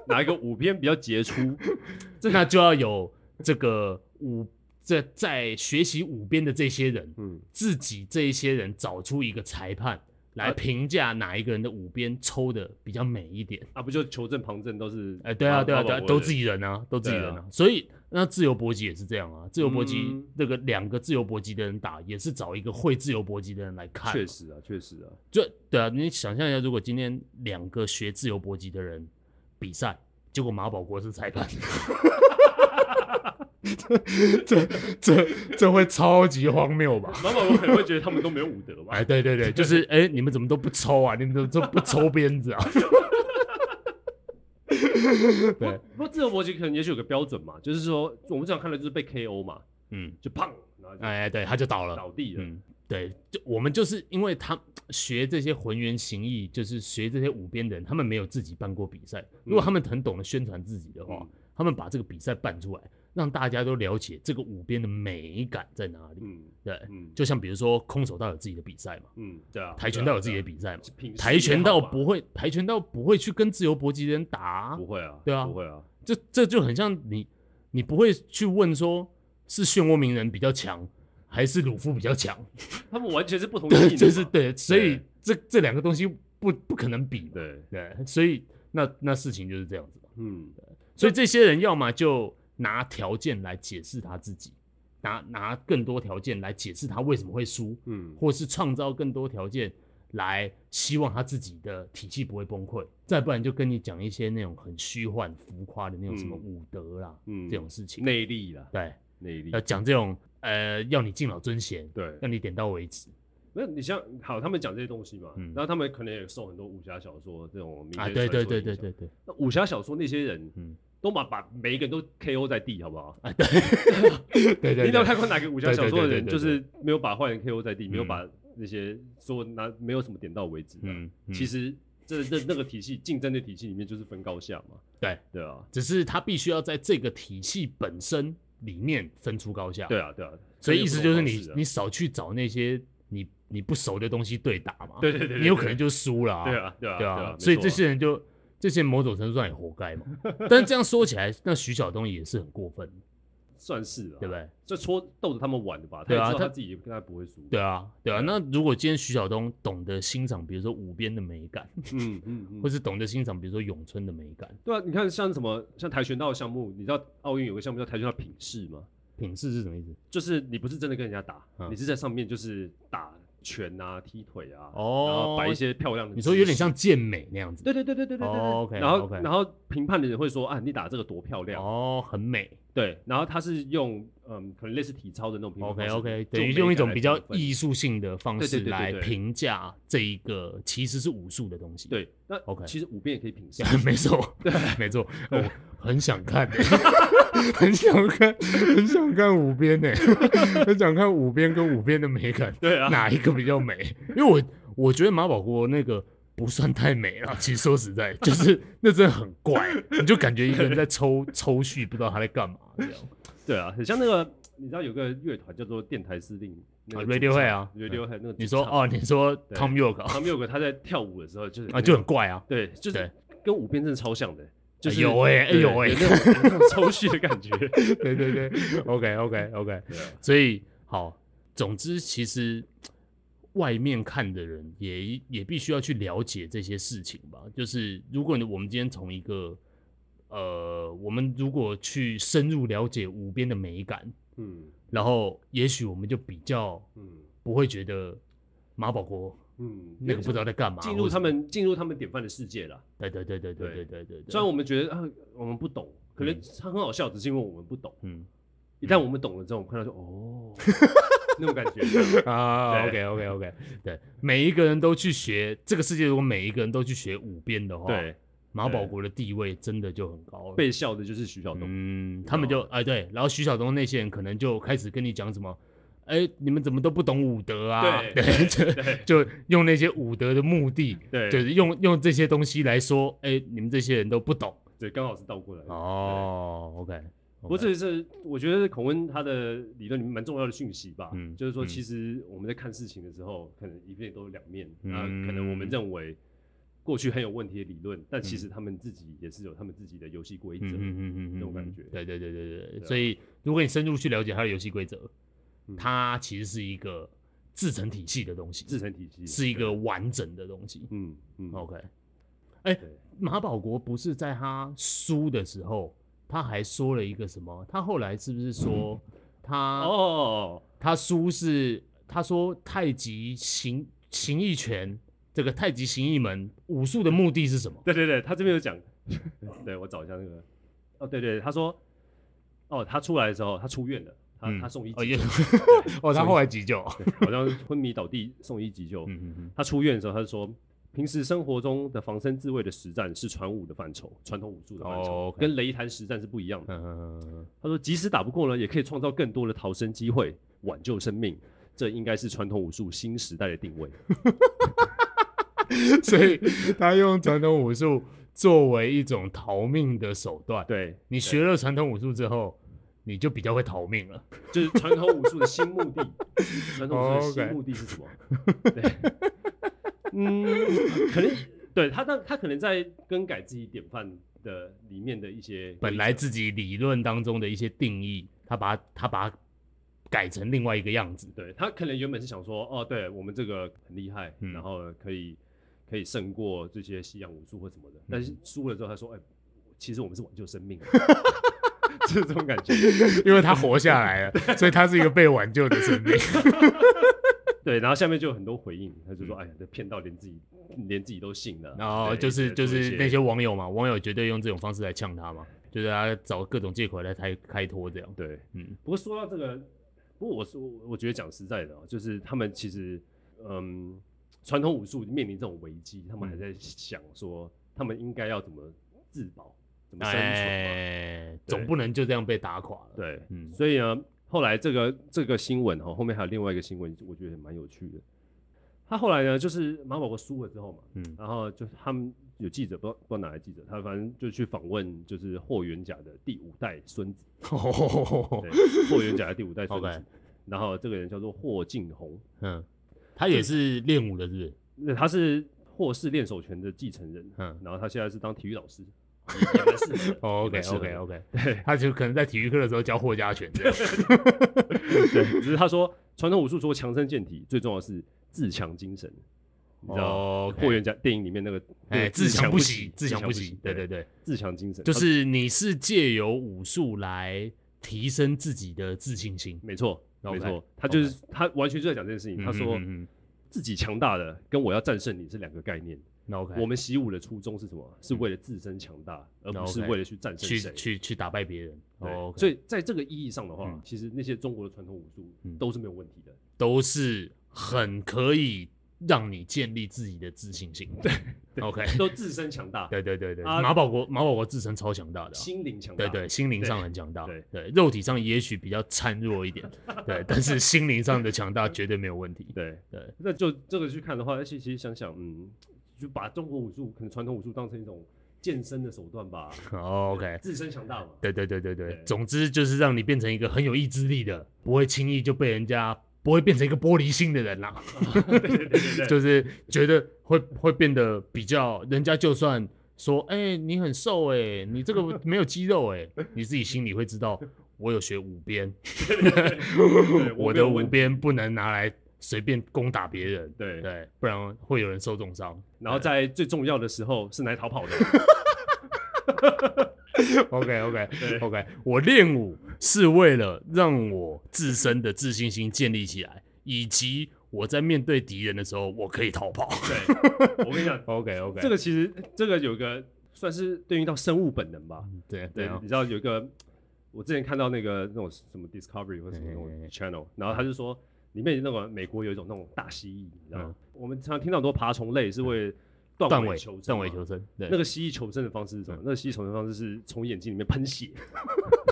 S2: 哪一个五边比较杰出？
S1: 那就要有这个五这在学习五边的这些人，嗯，自己这一些人找出一个裁判来评价哪一个人的五边抽的比较美一点
S2: 啊？不就求证旁证都是？
S1: 哎，对啊，对啊，对啊，都自己人啊，都自己人啊，所以。那自由搏击也是这样啊，自由搏击那个两个自由搏击的人打，也是找一个会自由搏击的人来看。
S2: 确实啊，确实啊，
S1: 就对啊，你想象一下，如果今天两个学自由搏击的人比赛，结果马保国是裁判，这这这会超级荒谬吧？
S2: 妈妈，我可能会觉得他们都没有武德吧？
S1: 哎，对对对，就是哎、欸，你们怎么都不抽啊？你们怎么都不抽鞭子啊？
S2: 对，不过自由搏击可能也许有个标准嘛，就是说我们这样看的就是被 KO 嘛，嗯，就砰，
S1: 哎对，他就倒了，
S2: 倒地了，
S1: 嗯，对，就我们就是因为他学这些浑元形意，就是学这些五边的人，他们没有自己办过比赛，如果他们很懂得宣传自己的话，嗯、他们把这个比赛办出来。让大家都了解这个五边的美感在哪里。嗯，对，嗯，就像比如说空手道有自己的比赛嘛，嗯，对啊，跆拳道有自己的比赛嘛，跆拳道不会，跆拳道不会去跟自由搏击的人打，
S2: 不会啊，
S1: 对啊，
S2: 不会啊，
S1: 这这就很像你，你不会去问说是漩涡鸣人比较强还是鲁夫比较强，
S2: 他们完全是不同 的，
S1: 就是对，所以这这两个东西不不可能比，对对，所以那那事情就是这样子，嗯，所以这些人要么就。拿条件来解释他自己，拿拿更多条件来解释他为什么会输，嗯，或是创造更多条件来希望他自己的体系不会崩溃，再不然就跟你讲一些那种很虚幻浮夸的那种什么武德啦，嗯，这种事情，
S2: 内力啦，
S1: 对，
S2: 内力，
S1: 要讲这种呃，要你敬老尊贤，
S2: 对，
S1: 要你点到为止。
S2: 那你像好，他们讲这些东西嘛，嗯，然后他们可能也受很多武侠小说这种
S1: 啊，对对对对对对，
S2: 那武侠小说那些人，嗯。都把把每一个人都 KO 在地，好不好？
S1: 啊，对，对对。
S2: 你有看过哪个武侠小说的人，就是没有把坏人 KO 在地，没有把那些说拿没有什么点到为止。嗯，其实这这那个体系竞争的体系里面就是分高下嘛。
S1: 对
S2: 对啊，
S1: 只是他必须要在这个体系本身里面分出高下。
S2: 对啊对啊，
S1: 所以意思就是你你少去找那些你你不熟的东西对打嘛。
S2: 对对对，
S1: 你有可能就输了。
S2: 对啊对啊
S1: 对啊，所以这些人就。这些某种程度上也活该嘛。但是这样说起来，那徐晓东也是很过分。
S2: 算是了，
S1: 对不对？
S2: 就戳逗着他们玩的吧。
S1: 对啊，
S2: 他自己应该不会输。
S1: 对啊，对啊。那如果今天徐晓东懂得欣赏，比如说五边的美感，嗯 嗯，或是懂得欣赏，比如说咏春的美感。
S2: 对啊，你看像什么像跆拳道的项目，你知道奥运有个项目叫跆拳道品势吗？
S1: 品势是什么意思？
S2: 就是你不是真的跟人家打，你是在上面就是打。拳啊，踢腿啊，哦，然后摆一些漂亮的，
S1: 你说有点像健美那样子。
S2: 对对对对对对对。OK。然后然后评判的人会说啊，你打这个多漂亮
S1: 哦，很美。
S2: 对，然后他是用嗯，可能类似体操的那种评判
S1: OK OK，等于用一种比较艺术性的方式来评价这一个其实是武术的东西。
S2: 对，那 OK，其实五边也可以评 价。
S1: 没错，对，没错，我很想看。很想看，很想看五边呢，很想看五边跟五边的美感，
S2: 对啊，
S1: 哪一个比较美？因为我我觉得马保国那个不算太美了，其实说实在，就是那真的很怪，你就感觉一个人在抽 抽蓄，不知道他在干嘛这样。
S2: 对啊，很像那个，你知道有个乐团叫做电台司令啊
S1: ，Radiohead 啊
S2: ，Radiohead 那个，
S1: 你说哦，你说 Thom Yorke，Thom
S2: Yorke 他在跳舞的时候就是
S1: 啊就很怪啊，
S2: 对，就是跟五边真的超像的。就是
S1: 有哎，哎有哎，
S2: 那种抽蓄的感觉。
S1: 对对对，OK OK OK。所以好，总之其实外面看的人也也必须要去了解这些事情吧。就是如果我们今天从一个呃，我们如果去深入了解五边的美感，嗯，然后也许我们就比较嗯不会觉得马保国。嗯，那个不知道在干嘛，
S2: 进入他们进入他们典范的世界了。
S1: 对对对对对对对对。
S2: 虽然我们觉得啊，我们不懂，可能他很好笑，只是因为我们不懂。嗯，一旦我们懂了之后，我们看到说哦，那种感觉
S1: 啊。OK OK OK，对，每一个人都去学这个世界，如果每一个人都去学五边的话，对，马保国的地位真的就很高了。
S2: 被笑的就是徐晓东，
S1: 嗯，他们就哎对，然后徐晓东那些人可能就开始跟你讲什么。哎，你们怎么都不懂武德啊？对，就就用那些武德的目的，对，就是用用这些东西来说，哎，你们这些人都不懂。
S2: 对，刚好是倒过来。
S1: 哦，OK。
S2: 不过这是我觉得孔温他的理论里面蛮重要的讯息吧。嗯，就是说，其实我们在看事情的时候，可能一面都有两面。那可能我们认为过去很有问题的理论，但其实他们自己也是有他们自己的游戏规则。嗯嗯嗯，这种感觉。
S1: 对对对对对。所以，如果你深入去了解他的游戏规则。它其实是一个自成体系的东西，
S2: 自成体系
S1: 是一个完整的东西。嗯嗯，OK。哎、欸，马保国不是在他输的时候，他还说了一个什么？他后来是不是说他哦，他叔是他说太极形形意拳这个太极形意门武术的目的是什么？
S2: 对对对，他这边有讲。对，我找一下那个。哦，对对，他说哦，他出来的时候，他出院了。他他送医急救，
S1: 哦，他后来急救，
S2: 好像昏迷倒地送医急救。他出院的时候，他就说，平时生活中的防身自卫的实战是传武的范畴，传统武术的范畴，跟擂台实战是不一样的。他说，即使打不过呢，也可以创造更多的逃生机会，挽救生命。这应该是传统武术新时代的定位。
S1: 所以他用传统武术作为一种逃命的手段。
S2: 对，
S1: 你学了传统武术之后。你就比较会逃命了，
S2: 就是传统武术的新目的。传统武术的新目的是什么？对，嗯，可能对他，他他可能在更改自己典范的里面的一些
S1: 本来自己理论当中的一些定义，他把他把它改成另外一个样子。
S2: 对，他可能原本是想说，哦，对我们这个很厉害，嗯、然后可以可以胜过这些西洋武术或什么的，但是输了之后，他说，哎，其实我们是挽救生命。是这种感觉，
S1: 因为他活下来了，所以他是一个被挽救的生命。
S2: 对，然后下面就有很多回应，他就说：“哎呀，这骗到连自己连自己都信了。”
S1: 然后就是就是那些网友嘛，网友绝对用这种方式来呛他嘛，就是他找各种借口来开开脱这样。
S2: 对，嗯。不过说到这个，不过我说我觉得讲实在的，啊就是他们其实嗯，传统武术面临这种危机，他们还在想说，他们应该要怎么自保。怎么生存嘛？
S1: 欸、总不能就这样被打垮了。
S2: 对，嗯，所以呢，后来这个这个新闻哈，后面还有另外一个新闻，我觉得蛮有趣的。他后来呢，就是马保国输了之后嘛，嗯，然后就他们有记者，不知道不知道哪来记者，他反正就去访问，就是霍元甲的第五代孙子，霍元甲的第五代孙子。然后这个人叫做霍敬鸿，
S1: 嗯，他也是练武的，是不是？
S2: 那他是。霍氏练手拳的继承人，
S1: 嗯，
S2: 然后他现在是当体育老师，
S1: 也蛮适合。OK OK OK，对，他就可能在体育课的时候教霍家拳这样。
S2: 对，只是他说传统武术除了强身健体，最重要的是自强精神。你知道霍元甲电影里面那个
S1: 哎，自强不息，自强不息，对对对，
S2: 自强精神
S1: 就是你是借由武术来提升自己的自信心，
S2: 没错，没错，他就是他完全就在讲这件事情。他说自己强大的跟我要战胜你是两个概念。我们习武的初衷是什么？是为了自身强大，而不是为了去战胜谁，
S1: 去去去打败别人。
S2: 对，所以在这个意义上的话，其实那些中国的传统武术都是没有问题的，
S1: 都是很可以。让你建立自己的自信心，
S2: 对
S1: ，OK，
S2: 都自身强大，
S1: 对对对对，马保国马保国自身超强大的，
S2: 心灵强大，
S1: 对对，心灵上很强大，对对，肉体上也许比较孱弱一点，对，但是心灵上的强大绝对没有问题，
S2: 对对，那就这个去看的话，而且其实想想，嗯，就把中国武术可能传统武术当成一种健身的手段吧，
S1: OK，
S2: 自身强大嘛，
S1: 对对对对对，总之就是让你变成一个很有意志力的，不会轻易就被人家。不会变成一个玻璃心的人啦，就是觉得会会变得比较，人家就算说，哎、欸，你很瘦哎、欸，你这个没有肌肉哎、欸，你自己心里会知道，我有学五鞭，我的五鞭不能拿来随便攻打别人，
S2: 对。
S1: 对，不然会有人受重伤，
S2: 然后在最重要的时候是来逃跑的。
S1: OK OK OK，我练武是为了让我自身的自信心建立起来，以及我在面对敌人的时候，我可以逃跑。
S2: 对，我跟你讲，
S1: OK OK，
S2: 这个其实这个有一个算是对应到生物本能吧。
S1: 对
S2: 对，你知道有一个，我之前看到那个那种什么 Discovery 或者什么那种 channel，然后他就说里面那个美国有一种那种大蜥蜴，你知道吗？我们常常听到很多爬虫类是为断尾求
S1: 生断尾求生，对，
S2: 那个蜥蜴求生的方式是什么？那个蜥蜴求生方式是从眼睛里面喷血，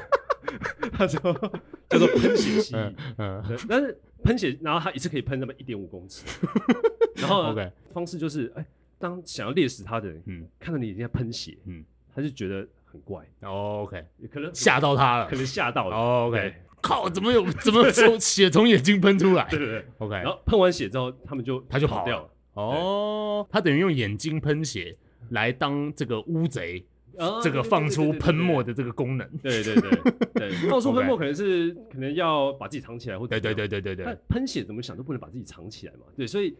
S2: 他说 叫做喷血蜥蜴，嗯，但是喷血，然后它一次可以喷那么一点五公尺，然后 OK 方式就是，哎，当想要猎食它的人，嗯，看到你眼睛在喷血，嗯，他就觉得很怪
S1: ，OK，
S2: 可能
S1: 吓到他了，
S2: 可能吓到了
S1: ，OK，靠，怎么有怎么从血从眼睛喷出来？
S2: 对对对
S1: ，OK，
S2: 然后喷完血之后，他们就
S1: 他就
S2: 跑掉了。
S1: 哦，他等于用眼睛喷血来当这个乌贼，这个放出喷墨的这个功能。
S2: 对对对对，放出喷墨可能是可能要把自己藏起来，或者
S1: 对对对对对对，
S2: 喷血怎么想都不能把自己藏起来嘛。对，所以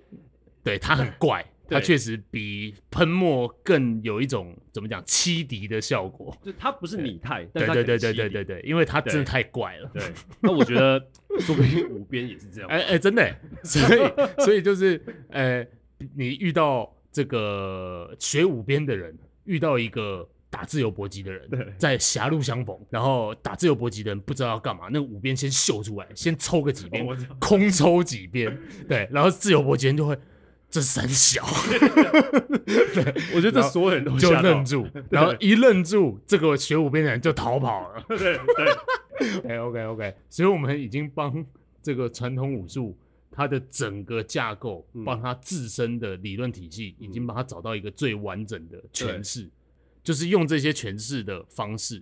S1: 对他很怪，他确实比喷墨更有一种怎么讲欺敌的效果。
S2: 就它不是拟态，
S1: 对对对对对对对，因为它真的太怪了。
S2: 对，那我觉得说不定五边也是这样。
S1: 哎哎，真的，所以所以就是呃。你遇到这个学五边的人，遇到一个打自由搏击的人，在狭路相逢，然后打自由搏击的人不知道要干嘛，那五边先秀出来，先抽个几鞭，空抽几鞭，对，然后自由搏击人就会这三小，
S2: 对，我觉得这所有人都
S1: 就愣住，然后一愣住，这个学武兵的人就逃跑了，
S2: 对对，
S1: OK OK OK，所以我们已经帮这个传统武术。它的整个架构，帮他自身的理论体系，已经帮他找到一个最完整的诠释，就是用这些诠释的方式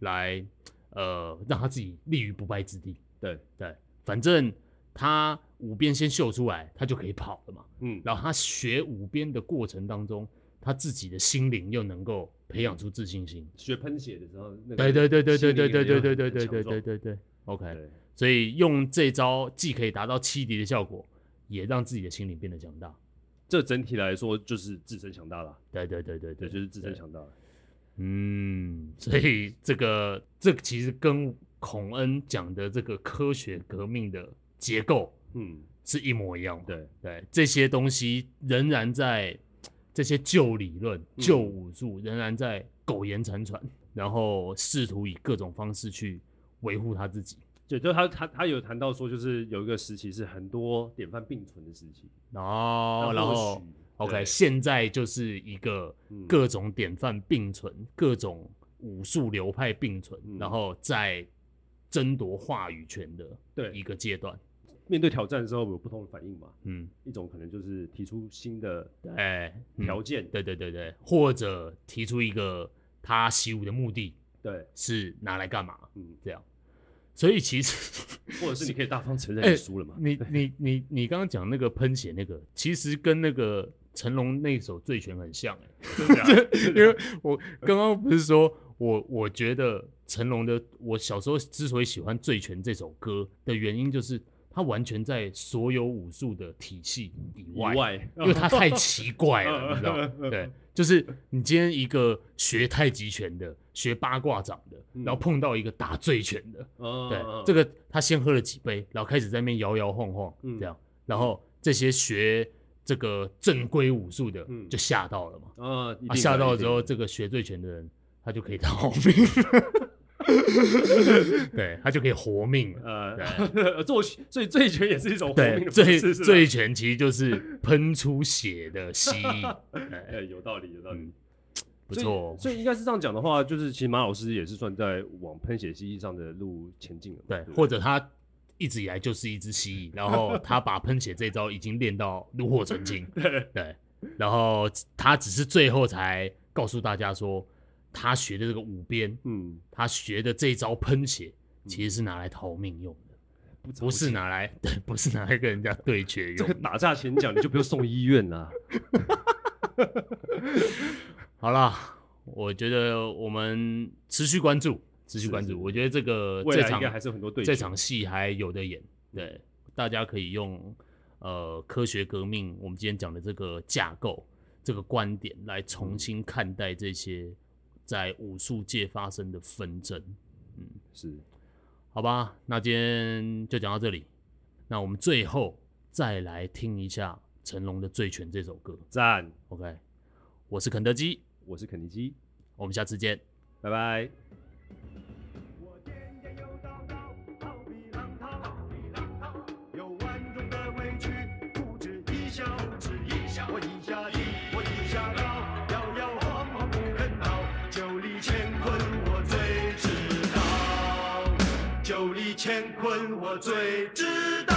S1: 来，呃，让他自己立于不败之地。
S2: 对。
S1: 对，反正他五鞭先秀出来，他就可以跑了嘛。嗯，然后他学五鞭的过程当中，他自己的心灵又能够培养出自信心。
S2: 学喷血的时候，
S1: 对对对对对对对对对对对对对对对，OK。所以用这招既可以达到欺敌的效果，也让自己的心灵变得强大。
S2: 这整体来说就是自身强大了。
S1: 对对对对对，
S2: 就是自身强大。
S1: 嗯，所以这个这个其实跟孔恩讲的这个科学革命的结构，嗯，是一模一样。
S2: 对
S1: 对，这些东西仍然在 这些旧理论、旧武术仍然在苟延残喘，然后试图以各种方式去维护他自己。
S2: 对，就他他他有谈到说，就是有一个时期是很多典范并存的时期。
S1: 哦，然后 OK，现在就是一个各种典范并存，嗯、各种武术流派并存，嗯、然后在争夺话语权的对。一个阶段。
S2: 面对挑战的时候有不同的反应嘛？嗯，一种可能就是提出新的哎条件，
S1: 对对对对，或者提出一个他习武的目的，
S2: 对，
S1: 是拿来干嘛？嗯，这样。所以其实，
S2: 或者是你可以大方承认你输了嘛？
S1: 你你你你刚刚讲那个喷血那个，其实跟那个成龙那首《醉拳》很像哎、欸，因为我刚刚不是说我我觉得成龙的，我小时候之所以喜欢《醉拳》这首歌的原因，就是他完全在所有武术的体系以外，
S3: 以外
S1: 因为他太奇怪了，你知道吗？对，就是你今天一个学太极拳的，学八卦掌的，然后碰到一个打醉拳的，嗯、对，这个他先喝了几杯，然后开始在那边摇摇晃晃，这样，嗯、然后这些学。这个正规武术的就吓到了嘛？
S3: 嗯、
S1: 啊，吓到了之后，这个学醉拳的人他就可以逃命，对他就可以活命。
S3: 呃，做所以醉拳也是一种活命的
S1: 醉醉拳其实就是喷出血的蜥蜴。
S3: 哎，有道理，有道理，
S1: 嗯、不错。
S3: 所以应该是这样讲的话，就是其实马老师也是算在往喷血蜥蜴上的路前进了。
S1: 对，或者他。一直以来就是一只蜥蜴，然后他把喷血这招已经练到炉火纯青，对，然后他只是最后才告诉大家说，他学的这个五鞭，嗯，他学的这招喷血其实是拿来逃命用的，不是拿来，对，不是拿来跟人家对决用。
S3: 这个打架前讲，你就不用送医院了。
S1: 好了，我觉得我们持续关注。持续关注，是是我觉得这个这场
S3: 还是有很多对
S1: 这场戏还有的演，对，嗯、大家可以用呃科学革命我们今天讲的这个架构这个观点来重新看待这些在武术界发生的纷争，嗯，
S3: 是，
S1: 好吧，那今天就讲到这里，那我们最后再来听一下成龙的《醉拳》这首歌，
S3: 赞
S1: ，OK，我是肯德基，
S3: 我是肯尼基，
S1: 我们下次见，
S3: 拜拜。
S4: 我最知道。